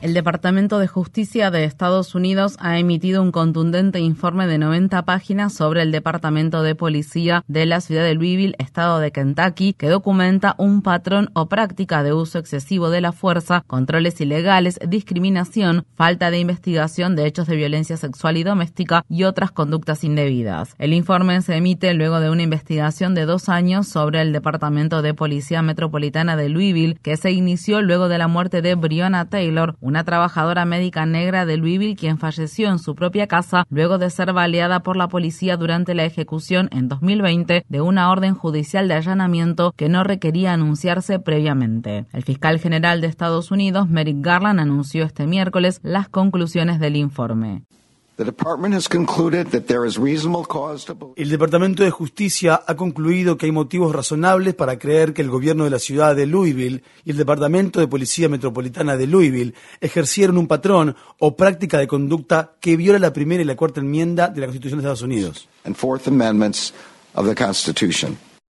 El Departamento de Justicia de Estados Unidos ha emitido un contundente informe de 90 páginas sobre el Departamento de Policía de la ciudad de Louisville, estado de Kentucky, que documenta un patrón o práctica de uso excesivo de la fuerza, controles ilegales, discriminación, falta de investigación de hechos de violencia sexual y doméstica y otras conductas indebidas. El informe se emite luego de una investigación de dos años sobre el Departamento de Policía Metropolitana de Louisville, que se inició luego de la muerte de Breonna Taylor, una trabajadora médica negra de Louisville quien falleció en su propia casa luego de ser baleada por la policía durante la ejecución en 2020 de una orden judicial de allanamiento que no requería anunciarse previamente. El fiscal general de Estados Unidos, Merrick Garland, anunció este miércoles las conclusiones del informe. El Departamento de Justicia ha concluido que hay motivos razonables para creer que el gobierno de la ciudad de Louisville y el Departamento de Policía Metropolitana de Louisville ejercieron un patrón o práctica de conducta que viola la primera y la cuarta enmienda de la Constitución de Estados Unidos.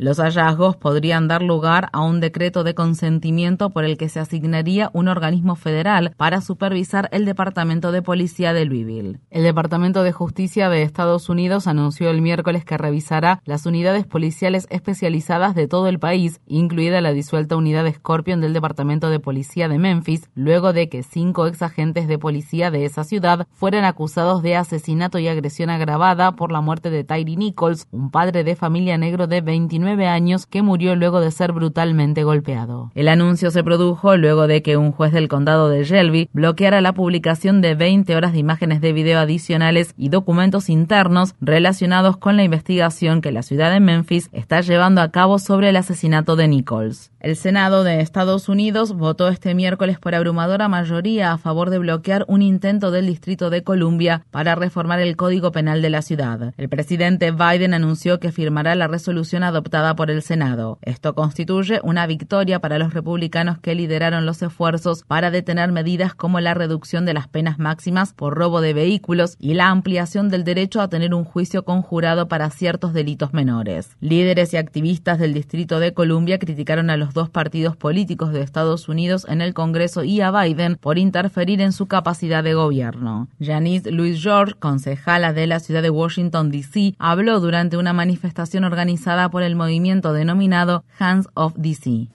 Los hallazgos podrían dar lugar a un decreto de consentimiento por el que se asignaría un organismo federal para supervisar el Departamento de Policía de Louisville. El Departamento de Justicia de Estados Unidos anunció el miércoles que revisará las unidades policiales especializadas de todo el país, incluida la disuelta unidad Scorpion del Departamento de Policía de Memphis, luego de que cinco ex agentes de policía de esa ciudad fueran acusados de asesinato y agresión agravada por la muerte de Tyree Nichols, un padre de familia negro de 29 años que murió luego de ser brutalmente golpeado. El anuncio se produjo luego de que un juez del condado de Shelby bloqueara la publicación de 20 horas de imágenes de video adicionales y documentos internos relacionados con la investigación que la ciudad de Memphis está llevando a cabo sobre el asesinato de Nichols. El Senado de Estados Unidos votó este miércoles por abrumadora mayoría a favor de bloquear un intento del Distrito de Columbia para reformar el Código Penal de la ciudad. El presidente Biden anunció que firmará la resolución adoptada por el Senado. Esto constituye una victoria para los republicanos que lideraron los esfuerzos para detener medidas como la reducción de las penas máximas por robo de vehículos y la ampliación del derecho a tener un juicio conjurado para ciertos delitos menores. Líderes y activistas del Distrito de Columbia criticaron a los dos partidos políticos de Estados Unidos en el Congreso y a Biden por interferir en su capacidad de gobierno. Janice Louis George, concejala de la ciudad de Washington, D.C., habló durante una manifestación organizada por el movimiento denominado Hands of D.C.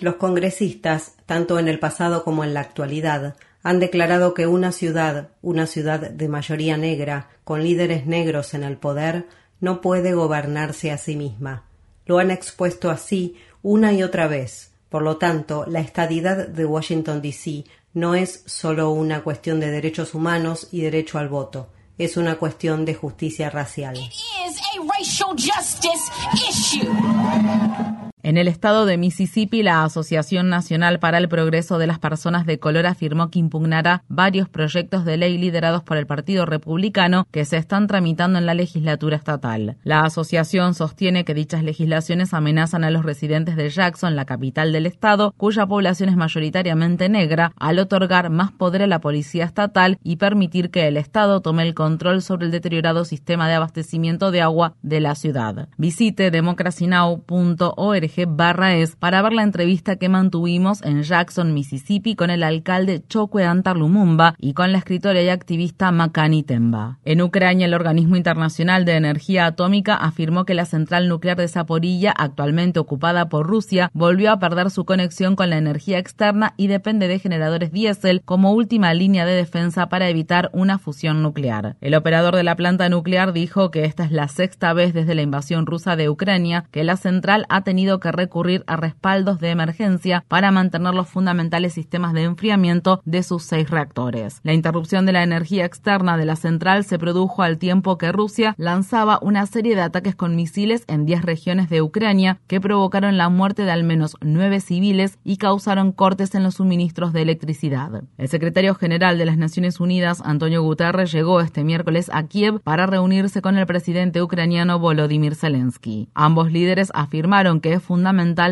Los congresistas, tanto en el pasado como en la actualidad, han declarado que una ciudad, una ciudad de mayoría negra, con líderes negros en el poder, no puede gobernarse a sí misma. Lo han expuesto así una y otra vez. Por lo tanto, la estadidad de Washington, D.C. no es solo una cuestión de derechos humanos y derecho al voto, es una cuestión de justicia racial. En el estado de Mississippi, la Asociación Nacional para el Progreso de las Personas de Color afirmó que impugnará varios proyectos de ley liderados por el Partido Republicano que se están tramitando en la legislatura estatal. La asociación sostiene que dichas legislaciones amenazan a los residentes de Jackson, la capital del estado, cuya población es mayoritariamente negra, al otorgar más poder a la policía estatal y permitir que el estado tome el control sobre el deteriorado sistema de abastecimiento de agua de la ciudad. Visite democracynow.org barra es para ver la entrevista que mantuvimos en Jackson, Mississippi con el alcalde Chokwe Antar Lumumba y con la escritora y activista Makani Temba. En Ucrania, el Organismo Internacional de Energía Atómica afirmó que la central nuclear de Zaporilla, actualmente ocupada por Rusia, volvió a perder su conexión con la energía externa y depende de generadores diésel como última línea de defensa para evitar una fusión nuclear. El operador de la planta nuclear dijo que esta es la sexta vez desde la invasión rusa de Ucrania que la central ha tenido que que recurrir a respaldos de emergencia para mantener los fundamentales sistemas de enfriamiento de sus seis reactores. La interrupción de la energía externa de la central se produjo al tiempo que Rusia lanzaba una serie de ataques con misiles en 10 regiones de Ucrania que provocaron la muerte de al menos nueve civiles y causaron cortes en los suministros de electricidad. El secretario general de las Naciones Unidas, Antonio Guterres, llegó este miércoles a Kiev para reunirse con el presidente ucraniano Volodymyr Zelensky. Ambos líderes afirmaron que es fundamental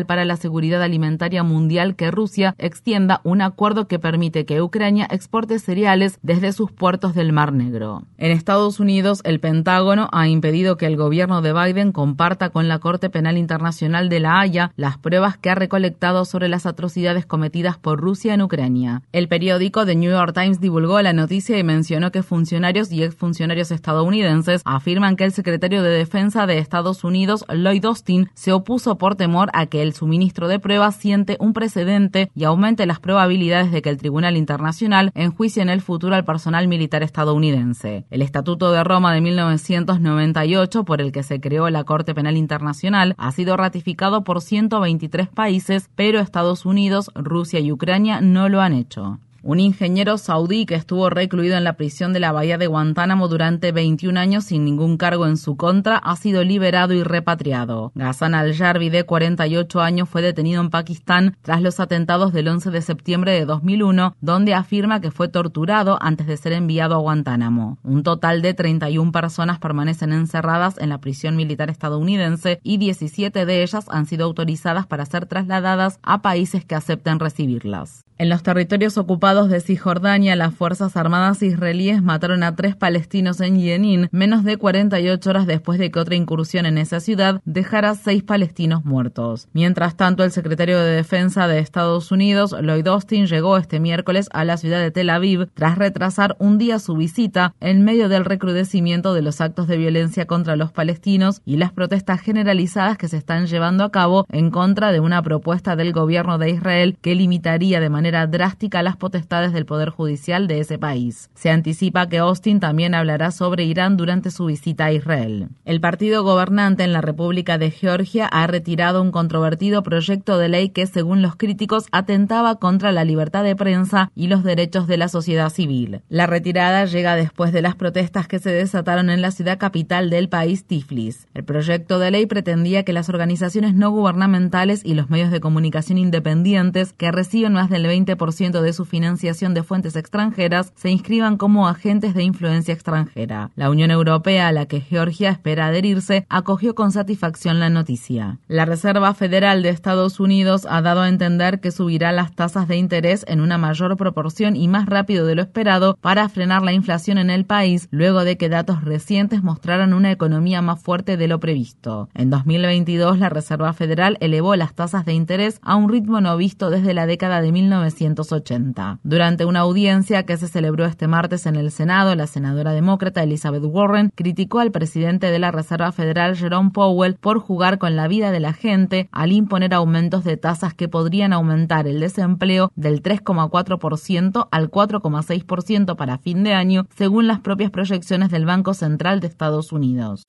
para la seguridad alimentaria mundial que Rusia extienda un acuerdo que permite que Ucrania exporte cereales desde sus puertos del Mar Negro. En Estados Unidos, el Pentágono ha impedido que el gobierno de Biden comparta con la Corte Penal Internacional de La Haya las pruebas que ha recolectado sobre las atrocidades cometidas por Rusia en Ucrania. El periódico The New York Times divulgó la noticia y mencionó que funcionarios y exfuncionarios estadounidenses afirman que el secretario de Defensa de Estados Unidos, Lloyd Austin, se opuso por temor a que el suministro de pruebas siente un precedente y aumente las probabilidades de que el Tribunal Internacional enjuicie en el futuro al personal militar estadounidense. El Estatuto de Roma de 1998, por el que se creó la Corte Penal Internacional, ha sido ratificado por 123 países, pero Estados Unidos, Rusia y Ucrania no lo han hecho. Un ingeniero saudí que estuvo recluido en la prisión de la bahía de Guantánamo durante 21 años sin ningún cargo en su contra ha sido liberado y repatriado. Ghassan al-Jarbi, de 48 años, fue detenido en Pakistán tras los atentados del 11 de septiembre de 2001, donde afirma que fue torturado antes de ser enviado a Guantánamo. Un total de 31 personas permanecen encerradas en la prisión militar estadounidense y 17 de ellas han sido autorizadas para ser trasladadas a países que acepten recibirlas. En los territorios ocupados de Cisjordania, las Fuerzas Armadas israelíes mataron a tres palestinos en Yenin menos de 48 horas después de que otra incursión en esa ciudad dejara seis palestinos muertos. Mientras tanto, el secretario de Defensa de Estados Unidos, Lloyd Austin, llegó este miércoles a la ciudad de Tel Aviv tras retrasar un día su visita en medio del recrudecimiento de los actos de violencia contra los palestinos y las protestas generalizadas que se están llevando a cabo en contra de una propuesta del gobierno de Israel que limitaría de manera drástica las potestades del Poder Judicial de ese país. Se anticipa que Austin también hablará sobre Irán durante su visita a Israel. El partido gobernante en la República de Georgia ha retirado un controvertido proyecto de ley que, según los críticos, atentaba contra la libertad de prensa y los derechos de la sociedad civil. La retirada llega después de las protestas que se desataron en la ciudad capital del país, Tiflis. El proyecto de ley pretendía que las organizaciones no gubernamentales y los medios de comunicación independientes que reciben más del 20% de su financiación de fuentes extranjeras se inscriban como agentes de influencia extranjera. La Unión Europea, a la que Georgia espera adherirse, acogió con satisfacción la noticia. La Reserva Federal de Estados Unidos ha dado a entender que subirá las tasas de interés en una mayor proporción y más rápido de lo esperado para frenar la inflación en el país, luego de que datos recientes mostraran una economía más fuerte de lo previsto. En 2022, la Reserva Federal elevó las tasas de interés a un ritmo no visto desde la década de 1990 1980. Durante una audiencia que se celebró este martes en el Senado, la senadora demócrata Elizabeth Warren criticó al presidente de la Reserva Federal Jerome Powell por jugar con la vida de la gente al imponer aumentos de tasas que podrían aumentar el desempleo del 3,4% al 4,6% para fin de año, según las propias proyecciones del Banco Central de Estados Unidos.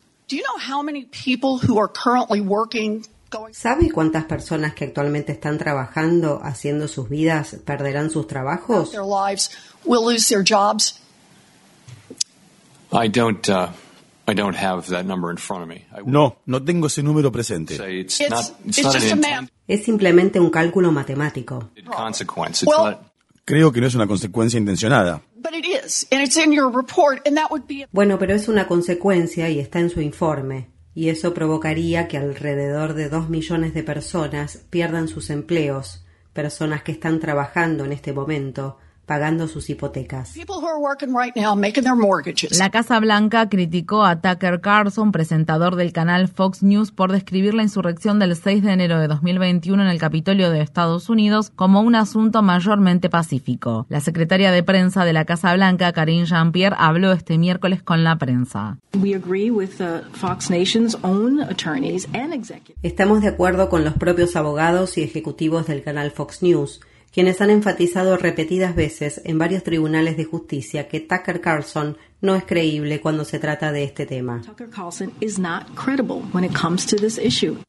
¿Sabe cuántas personas que actualmente están trabajando, haciendo sus vidas, perderán sus trabajos? No, no tengo ese número presente. Es simplemente un cálculo matemático. Creo que no es una consecuencia intencionada. Bueno, pero es una consecuencia y está en su informe y eso provocaría que alrededor de dos millones de personas pierdan sus empleos, personas que están trabajando en este momento, pagando sus hipotecas. La Casa Blanca criticó a Tucker Carlson, presentador del canal Fox News, por describir la insurrección del 6 de enero de 2021 en el Capitolio de Estados Unidos como un asunto mayormente pacífico. La secretaria de prensa de la Casa Blanca, Karine Jean-Pierre, habló este miércoles con la prensa. Estamos de acuerdo con los propios abogados y ejecutivos del canal Fox News quienes han enfatizado repetidas veces en varios tribunales de justicia que Tucker Carlson no es creíble cuando se trata de este tema.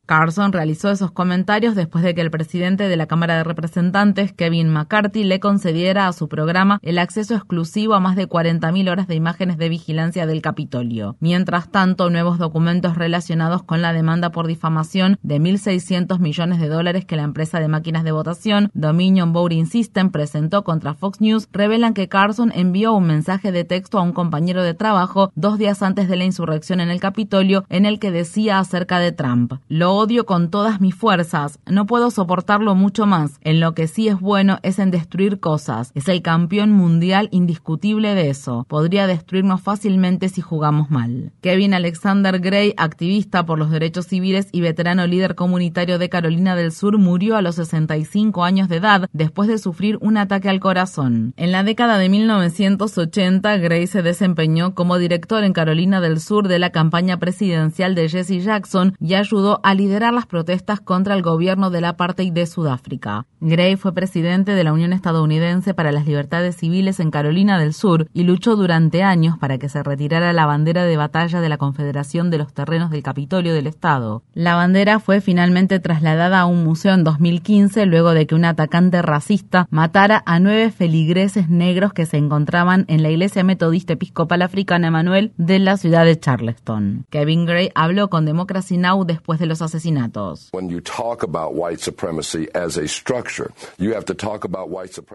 Carson realizó esos comentarios después de que el presidente de la Cámara de Representantes, Kevin McCarthy, le concediera a su programa el acceso exclusivo a más de 40.000 horas de imágenes de vigilancia del Capitolio. Mientras tanto, nuevos documentos relacionados con la demanda por difamación de 1.600 millones de dólares que la empresa de máquinas de votación Dominion Voting System presentó contra Fox News revelan que Carson envió un mensaje de texto a un compañero de trabajo dos días antes de la insurrección en el Capitolio en el que decía acerca de Trump. Lo odio con todas mis fuerzas, no puedo soportarlo mucho más. En lo que sí es bueno es en destruir cosas. Es el campeón mundial indiscutible de eso. Podría destruirnos fácilmente si jugamos mal. Kevin Alexander Gray, activista por los derechos civiles y veterano líder comunitario de Carolina del Sur, murió a los 65 años de edad después de sufrir un ataque al corazón. En la década de 1980, Gray se desempeñó como director en Carolina del Sur de la campaña presidencial de Jesse Jackson y ayudó a liderar las protestas contra el gobierno del apartheid de Sudáfrica. Gray fue presidente de la Unión Estadounidense para las Libertades Civiles en Carolina del Sur y luchó durante años para que se retirara la bandera de batalla de la Confederación de los Terrenos del Capitolio del Estado. La bandera fue finalmente trasladada a un museo en 2015 luego de que un atacante racista matara a nueve feligreses negros que se encontraban en la iglesia metodista episcopal africana Emanuel de la ciudad de Charleston. Kevin Gray habló con Democracy Now! después de los asesinatos.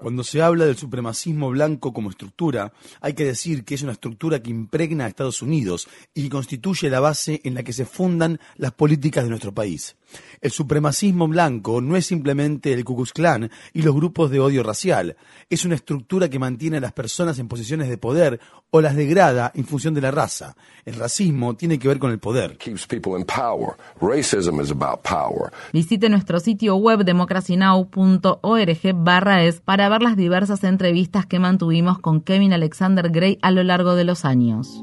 Cuando se habla del supremacismo blanco como estructura, hay que decir que es una estructura que impregna a Estados Unidos y que constituye la base en la que se fundan las políticas de nuestro país. El supremacismo blanco no es simplemente el Ku Klux Klan y los grupos de odio racial. Es una estructura que mantiene a las personas en posiciones de poder o las degrada en función de la raza. El racismo tiene que ver con el poder. Visite nuestro sitio web democracynow.org barra es para ver las diversas entrevistas que mantuvimos con Kevin Alexander Gray a lo largo de los años.